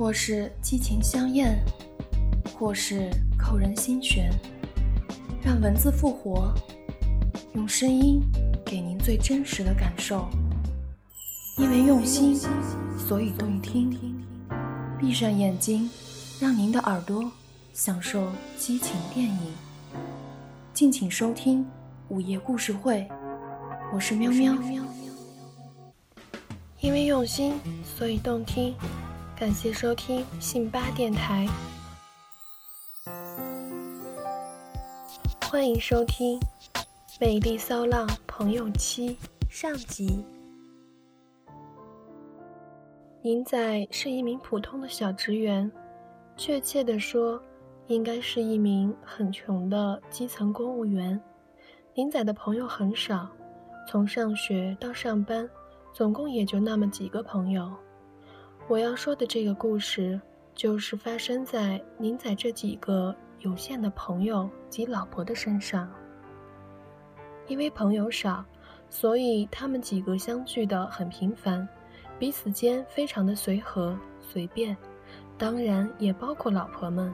或是激情香艳，或是扣人心弦，让文字复活，用声音给您最真实的感受。因为用心，所以动听。闭上眼睛，让您的耳朵享受激情电影。敬请收听午夜故事会，我是喵喵。因为用心，所以动听。感谢收听信八电台，欢迎收听《美丽骚浪朋友妻》上集。宁仔是一名普通的小职员，确切的说，应该是一名很穷的基层公务员。宁仔的朋友很少，从上学到上班，总共也就那么几个朋友。我要说的这个故事，就是发生在宁仔这几个有限的朋友及老婆的身上。因为朋友少，所以他们几个相聚的很频繁，彼此间非常的随和随便，当然也包括老婆们。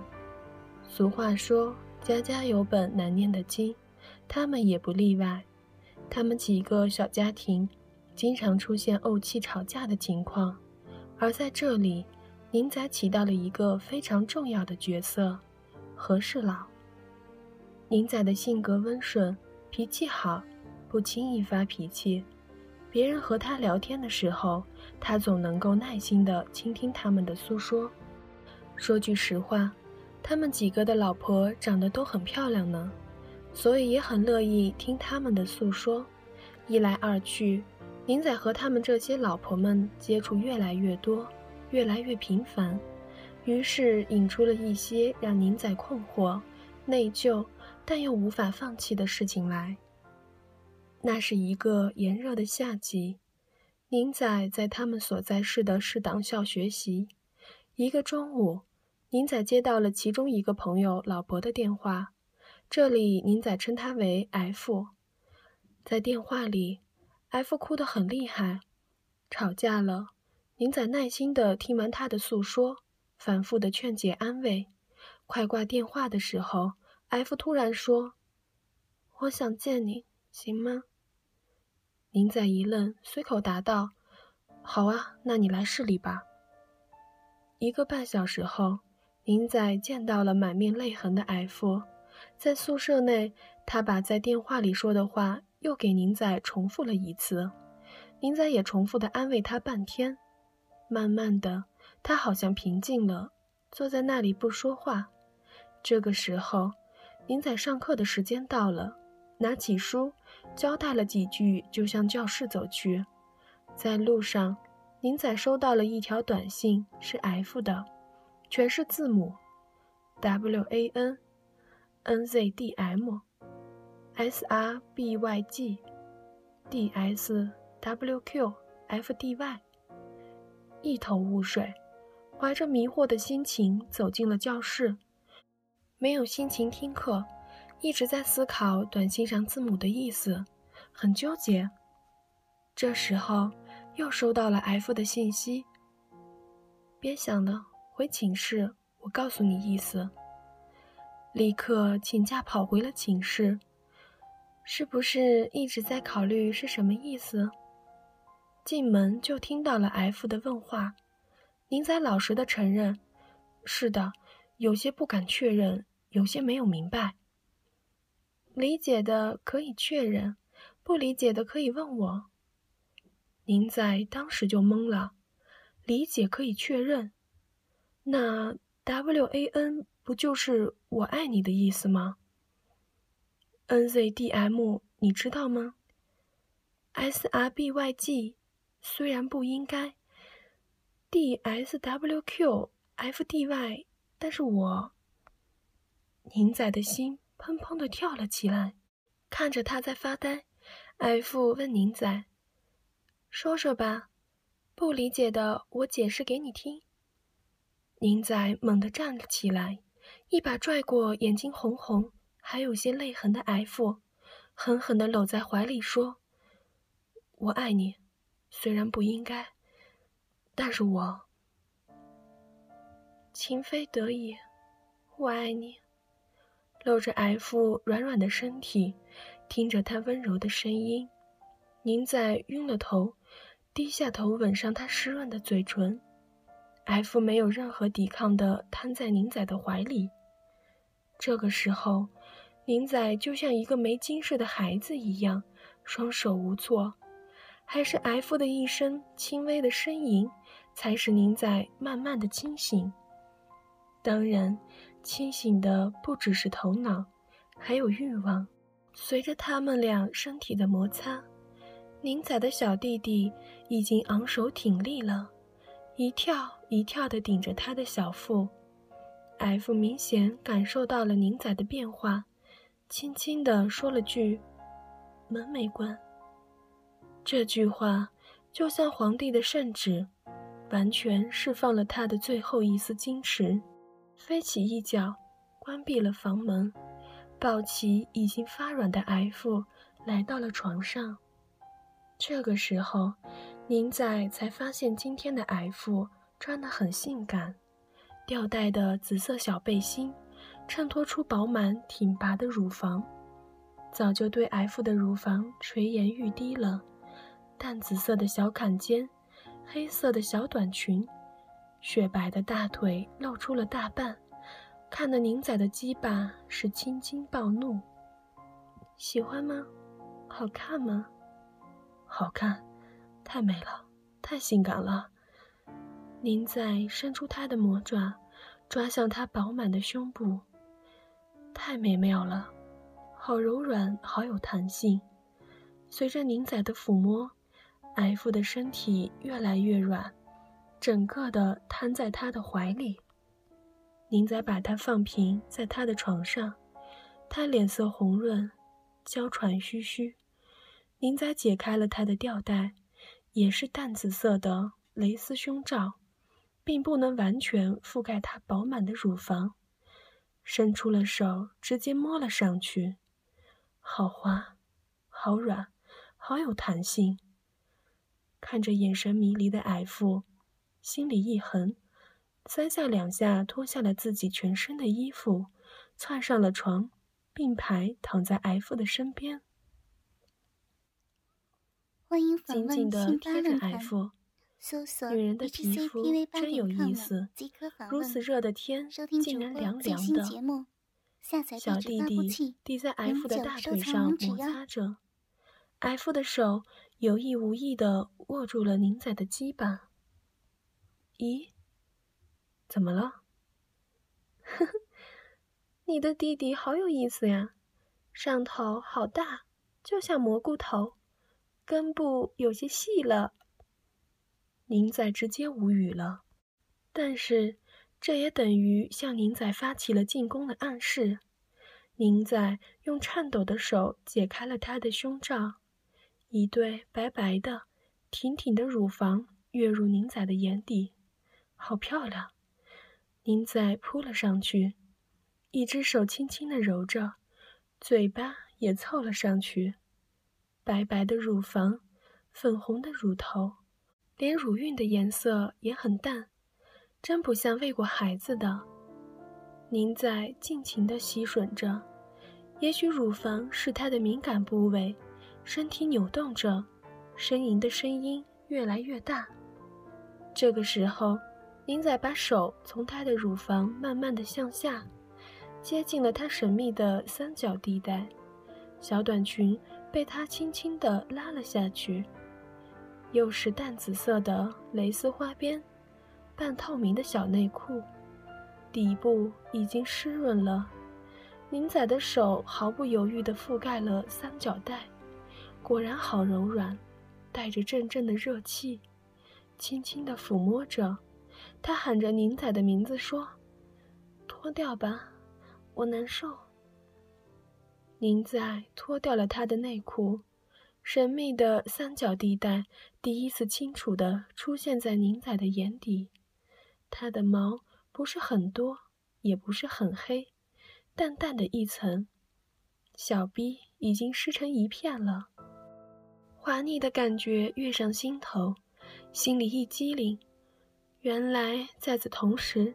俗话说“家家有本难念的经”，他们也不例外。他们几个小家庭，经常出现怄气吵架的情况。而在这里，宁仔起到了一个非常重要的角色——和事佬。宁仔的性格温顺，脾气好，不轻易发脾气。别人和他聊天的时候，他总能够耐心地倾听他们的诉说。说句实话，他们几个的老婆长得都很漂亮呢，所以也很乐意听他们的诉说。一来二去。宁仔和他们这些老婆们接触越来越多，越来越频繁，于是引出了一些让宁仔困惑、内疚，但又无法放弃的事情来。那是一个炎热的夏季，宁仔在他们所在市的市党校学习。一个中午，宁仔接到了其中一个朋友老婆的电话，这里宁仔称他为 F。在电话里。F 哭得很厉害，吵架了。宁仔耐心地听完他的诉说，反复的劝解安慰。快挂电话的时候，F 突然说：“我想见你，行吗？”宁仔一愣，随口答道：“好啊，那你来市里吧。”一个半小时后，宁仔见到了满面泪痕的 F，在宿舍内，他把在电话里说的话。又给宁仔重复了一次，宁仔也重复的安慰他半天。慢慢的，他好像平静了，坐在那里不说话。这个时候，宁仔上课的时间到了，拿起书，交代了几句，就向教室走去。在路上，宁仔收到了一条短信，是 F 的，全是字母：W A N N Z D M。S R B Y G D S W Q F D Y，一头雾水，怀着迷惑的心情走进了教室，没有心情听课，一直在思考短信上字母的意思，很纠结。这时候又收到了 F 的信息，别想了，回寝室，我告诉你意思。立刻请假跑回了寝室。是不是一直在考虑是什么意思？进门就听到了 F 的问话，宁仔老实的承认：“是的，有些不敢确认，有些没有明白。理解的可以确认，不理解的可以问我。”宁仔当时就懵了，理解可以确认，那 W A N 不就是我爱你的意思吗？N Z D M，你知道吗？S R B Y G，虽然不应该 D S W Q F D Y，但是我……宁仔的心砰砰的跳了起来，看着他在发呆。F 问宁仔：“说说吧，不理解的我解释给你听。”宁仔猛地站了起来，一把拽过眼睛红红、还有些泪痕的 F，狠狠地搂在怀里说：“我爱你，虽然不应该，但是我情非得已，我爱你。”搂着 F 软软的身体，听着他温柔的声音，宁仔晕了头，低下头吻上他湿润的嘴唇。F 没有任何抵抗的瘫在宁仔的怀里。这个时候，宁仔就像一个没精神的孩子一样，双手无措。还是 F 的一声轻微的呻吟，才使宁仔慢慢的清醒。当然。清醒的不只是头脑，还有欲望。随着他们俩身体的摩擦，宁仔的小弟弟已经昂首挺立了，一跳一跳地顶着他的小腹。F 明显感受到了宁仔的变化，轻轻地说了句：“门没关。”这句话就像皇帝的圣旨，完全释放了他的最后一丝矜持。飞起一脚，关闭了房门，抱起已经发软的 F，来到了床上。这个时候，宁仔才发现今天的 F 穿得很性感，吊带的紫色小背心，衬托出饱满挺拔的乳房，早就对 F 的乳房垂涎欲滴了。淡紫色的小坎肩，黑色的小短裙。雪白的大腿露出了大半，看得宁仔的鸡巴是青筋暴怒。喜欢吗？好看吗？好看，太美了，太性感了。宁仔伸出他的魔爪，抓向他饱满的胸部。太美妙了，好柔软，好有弹性。随着宁仔的抚摸，F 的身体越来越软。整个的瘫在他的怀里，宁仔把他放平在他的床上，他脸色红润，娇喘吁吁。宁仔解开了他的吊带，也是淡紫色的蕾丝胸罩，并不能完全覆盖他饱满的乳房，伸出了手，直接摸了上去，好滑，好软，好有弹性。看着眼神迷离的 F。心里一横，三下两下脱下了自己全身的衣服，窜上了床，并排躺在 F 的身边，紧紧地贴着 F，女人的皮肤真有意思，如此热的天竟然凉凉的。小弟弟抵在 F 的大腿上摩擦着，F 的手有意无意地握住了宁仔的鸡巴。咦，怎么了？呵呵，你的弟弟好有意思呀，上头好大，就像蘑菇头，根部有些细了。宁仔直接无语了，但是这也等于向宁仔发起了进攻的暗示。宁仔用颤抖的手解开了他的胸罩，一对白白的、挺挺的乳房跃入宁仔的眼底。好漂亮！宁仔扑了上去，一只手轻轻的揉着，嘴巴也凑了上去。白白的乳房，粉红的乳头，连乳晕的颜色也很淡，真不像喂过孩子的。宁仔尽情的吸吮着，也许乳房是他的敏感部位，身体扭动着，呻吟的声音越来越大。这个时候。宁仔把手从她的乳房慢慢的向下，接近了她神秘的三角地带，小短裙被他轻轻的拉了下去，又是淡紫色的蕾丝花边，半透明的小内裤，底部已经湿润了。宁仔的手毫不犹豫地覆盖了三角带，果然好柔软，带着阵阵的热气，轻轻地抚摸着。他喊着宁仔的名字说：“脱掉吧，我难受。”宁仔脱掉了他的内裤，神秘的三角地带第一次清楚地出现在宁仔的眼底。他的毛不是很多，也不是很黑，淡淡的一层，小臂已经湿成一片了。滑腻的感觉跃上心头，心里一激灵。原来在此同时，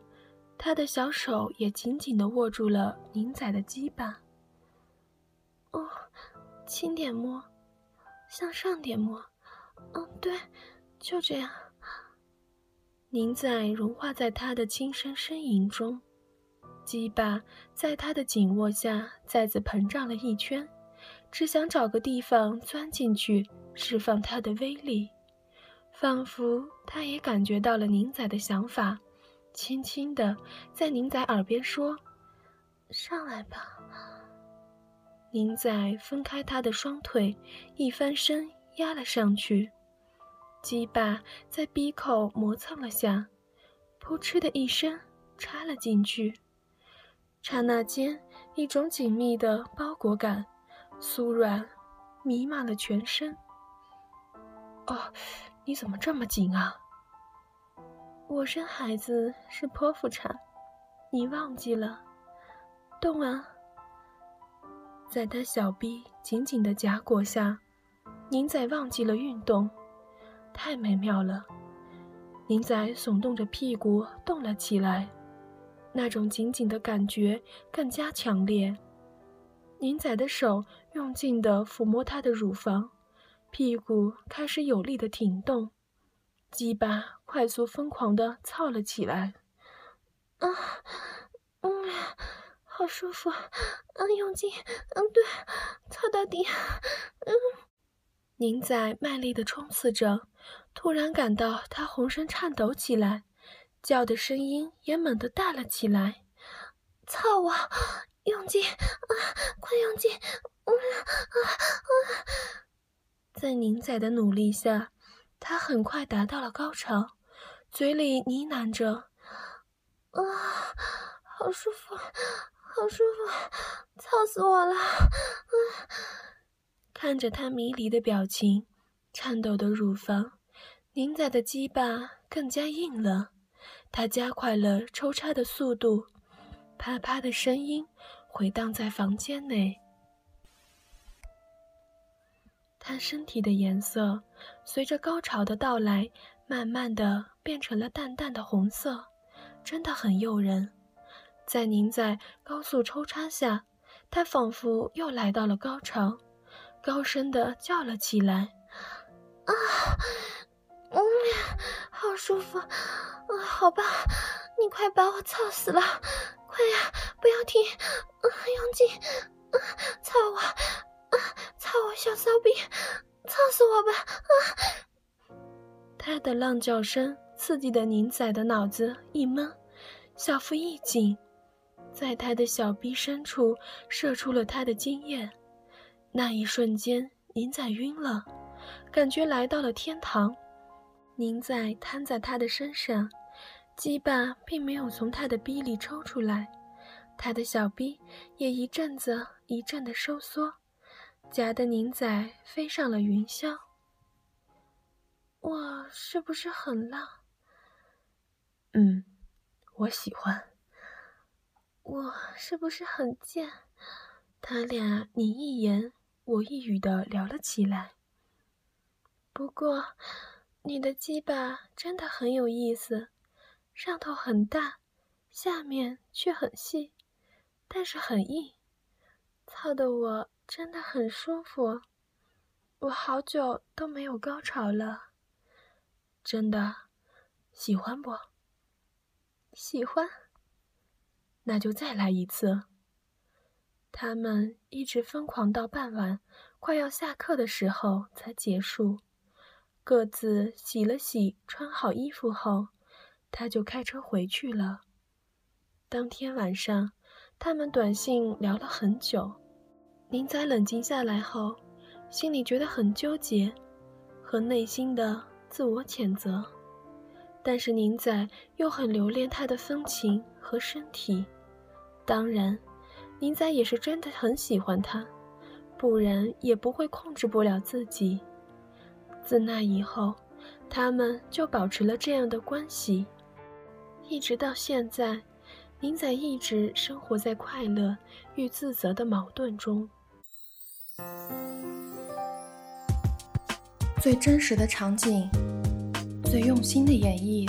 他的小手也紧紧地握住了宁仔的鸡巴。哦，轻点摸，向上点摸。嗯，对，就这样。宁仔融化在他的轻声呻吟中，鸡巴在他的紧握下再次膨胀了一圈，只想找个地方钻进去。释放他的威力，仿佛他也感觉到了宁仔的想法，轻轻的在宁仔耳边说：“上来吧。”宁仔分开他的双腿，一翻身压了上去，鸡巴在鼻口磨蹭了下，扑哧的一声插了进去。刹那间，一种紧密的包裹感，酥软，弥漫了全身。哦，你怎么这么紧啊？我生孩子是剖腹产，你忘记了？动啊！在他小臂紧紧的夹裹下，宁仔忘记了运动，太美妙了。宁仔耸动着屁股动了起来，那种紧紧的感觉更加强烈。宁仔的手用劲的抚摸他的乳房。屁股开始有力的挺动，鸡巴快速疯狂的操了起来。啊，嗯，好舒服，嗯，用劲，嗯，对，操到底，嗯。宁仔卖力的冲刺着，突然感到他浑身颤抖起来，叫的声音也猛地大了起来。操我，用劲，啊，快用劲，嗯，啊，啊。在宁仔的努力下，他很快达到了高潮，嘴里呢喃着：“啊，好舒服，好舒服，操死我了！”看着他迷离的表情，颤抖的乳房，宁仔的鸡巴更加硬了。他加快了抽插的速度，啪啪的声音回荡在房间内。他身体的颜色随着高潮的到来，慢慢的变成了淡淡的红色，真的很诱人。在您在高速抽插下，他仿佛又来到了高潮，高声的叫了起来：“啊，嗯，好舒服，啊，好棒，你快把我操死了，快呀，不要停，啊，用劲，啊，操我！”啊！操我小骚逼！操死我吧！啊！他的浪叫声刺激的宁仔的脑子一懵，小腹一紧，在他的小臂深处射出了他的精液。那一瞬间，宁仔晕了，感觉来到了天堂。宁仔瘫在他的身上，鸡巴并没有从他的逼里抽出来，他的小臂也一阵子一阵的收缩。夹得宁仔飞上了云霄。我是不是很浪？嗯，我喜欢。我是不是很贱？他俩你一言我一语的聊了起来。不过，你的鸡巴真的很有意思，上头很大，下面却很细，但是很硬，操的我。真的很舒服，我好久都没有高潮了。真的，喜欢不？喜欢。那就再来一次。他们一直疯狂到傍晚，快要下课的时候才结束。各自洗了洗，穿好衣服后，他就开车回去了。当天晚上，他们短信聊了很久。林仔冷静下来后，心里觉得很纠结，和内心的自我谴责。但是宁仔又很留恋他的风情和身体。当然，宁仔也是真的很喜欢他，不然也不会控制不了自己。自那以后，他们就保持了这样的关系，一直到现在。宁仔一直生活在快乐与自责的矛盾中。最真实的场景，最用心的演绎，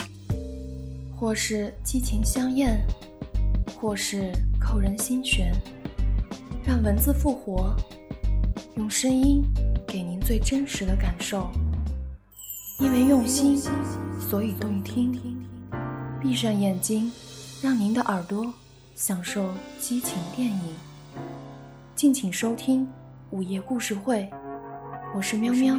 或是激情香艳，或是扣人心弦。让文字复活，用声音给您最真实的感受。因为用心，所以动听。闭上眼睛。让您的耳朵享受激情电影，敬请收听午夜故事会。我是喵喵。